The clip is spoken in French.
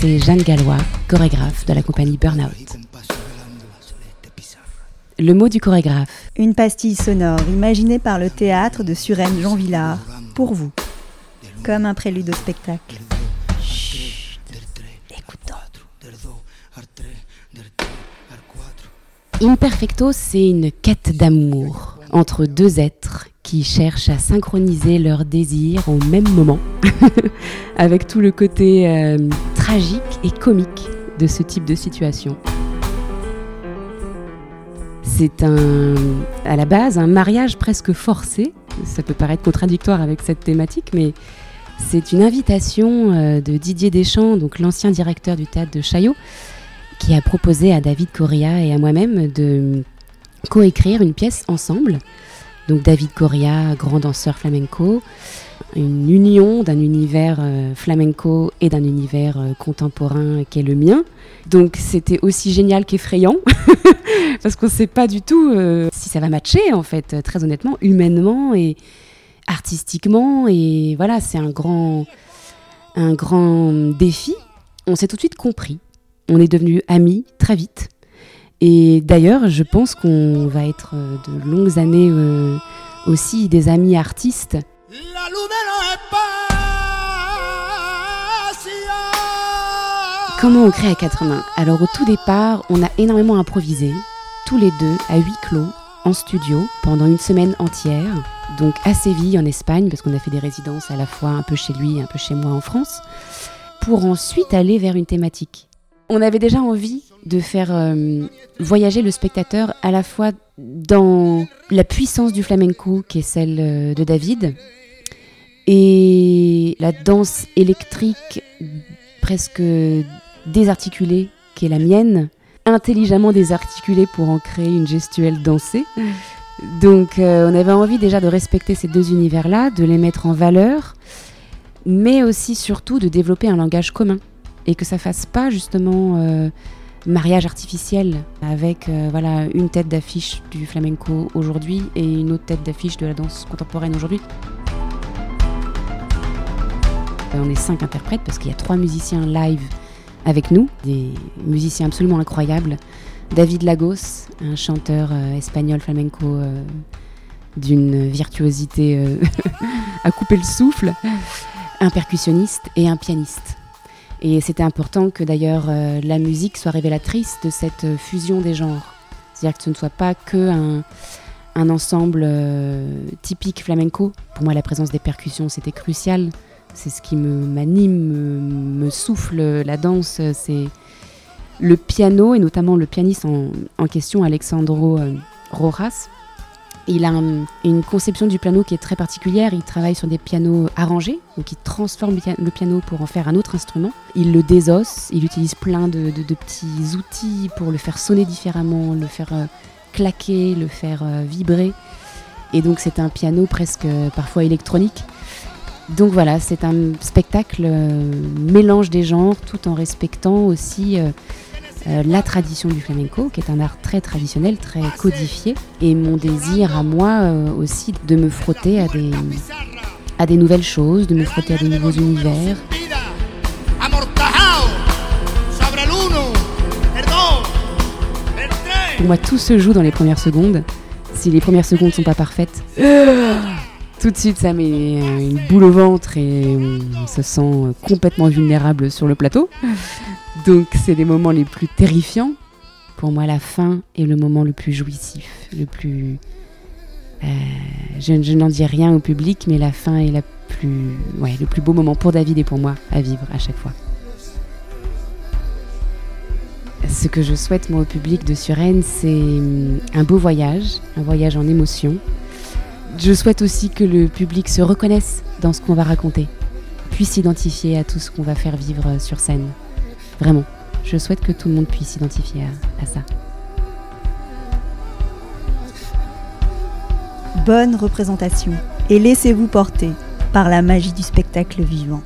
c'est Jeanne Gallois, chorégraphe de la compagnie Burnout. Le mot du chorégraphe. Une pastille sonore imaginée par le théâtre de Suresnes Jean Villard, pour vous, comme un prélude au spectacle. Chut, Imperfecto, c'est une quête d'amour entre deux êtres qui cherchent à synchroniser leurs désirs au même moment, avec tout le côté euh, tragique et comique de ce type de situation. C'est un, à la base un mariage presque forcé. Ça peut paraître contradictoire avec cette thématique, mais c'est une invitation euh, de Didier Deschamps, donc l'ancien directeur du théâtre de Chaillot, qui a proposé à David Correa et à moi-même de coécrire une pièce ensemble donc David Coria, grand danseur flamenco, une union d'un univers euh, flamenco et d'un univers euh, contemporain qui est le mien. Donc c'était aussi génial qu'effrayant, parce qu'on ne sait pas du tout euh, si ça va matcher, en fait, très honnêtement, humainement et artistiquement. Et voilà, c'est un grand, un grand défi. On s'est tout de suite compris. On est devenus amis très vite. Et d'ailleurs, je pense qu'on va être euh, de longues années euh, aussi des amis artistes. Comment on crée à quatre mains? Alors au tout départ, on a énormément improvisé, tous les deux à huis clos, en studio, pendant une semaine entière, donc à Séville en Espagne, parce qu'on a fait des résidences à la fois un peu chez lui, un peu chez moi en France, pour ensuite aller vers une thématique. On avait déjà envie de faire euh, voyager le spectateur à la fois dans la puissance du flamenco qui est celle euh, de David et la danse électrique presque désarticulée qui est la mienne, intelligemment désarticulée pour en créer une gestuelle dansée. Donc euh, on avait envie déjà de respecter ces deux univers-là, de les mettre en valeur, mais aussi surtout de développer un langage commun et que ça fasse pas justement mariage artificiel avec euh, voilà une tête d'affiche du flamenco aujourd'hui et une autre tête d'affiche de la danse contemporaine aujourd'hui. Euh, on est cinq interprètes parce qu'il y a trois musiciens live avec nous, des musiciens absolument incroyables. David Lagos, un chanteur euh, espagnol flamenco d'une virtuosité à couper le souffle, un percussionniste et un pianiste. Et c'était important que d'ailleurs euh, la musique soit révélatrice de cette euh, fusion des genres. C'est-à-dire que ce ne soit pas que un, ensemble euh, typique flamenco. Pour moi, la présence des percussions, c'était crucial. C'est ce qui m'anime, me, souffle la danse. C'est le piano, et notamment le pianiste en, en question, Alexandro Rojas, il a une conception du piano qui est très particulière. Il travaille sur des pianos arrangés, donc il transforme le piano pour en faire un autre instrument. Il le désosse, il utilise plein de, petits outils pour le faire sonner différemment, le faire euh, claquer, le faire euh, vibrer. Et donc c'est un piano presque euh, parfois électronique. Donc voilà, c'est un spectacle mélange des genres tout en respectant aussi euh, la tradition du flamenco, qui est un art très traditionnel, très codifié, et mon désir à moi euh, aussi de me frotter à des, à des nouvelles choses, de me frotter à des nouveaux univers. Pour moi, tout se joue dans les premières secondes. Si les premières secondes sont pas parfaites, tout de suite ça met une boule au ventre et on se sent complètement vulnérable sur le plateau. Donc c'est les moments les plus terrifiants. Pour moi, la fin est le moment le plus jouissif, le plus... Euh, je, n'en dis rien au public, mais la fin est la plus, ouais, le plus beau moment pour David et pour moi à vivre à chaque fois. Ce que je souhaite moi au public de Suresnes, c'est hum, un beau voyage, un voyage en émotion. Je souhaite aussi que le public se reconnaisse dans ce qu'on va raconter, puisse s'identifier à tout ce qu'on va faire vivre sur scène. Vraiment, je souhaite que tout le monde puisse s'identifier à, ça. Bonne représentation et laissez-vous porter par la magie du spectacle vivant.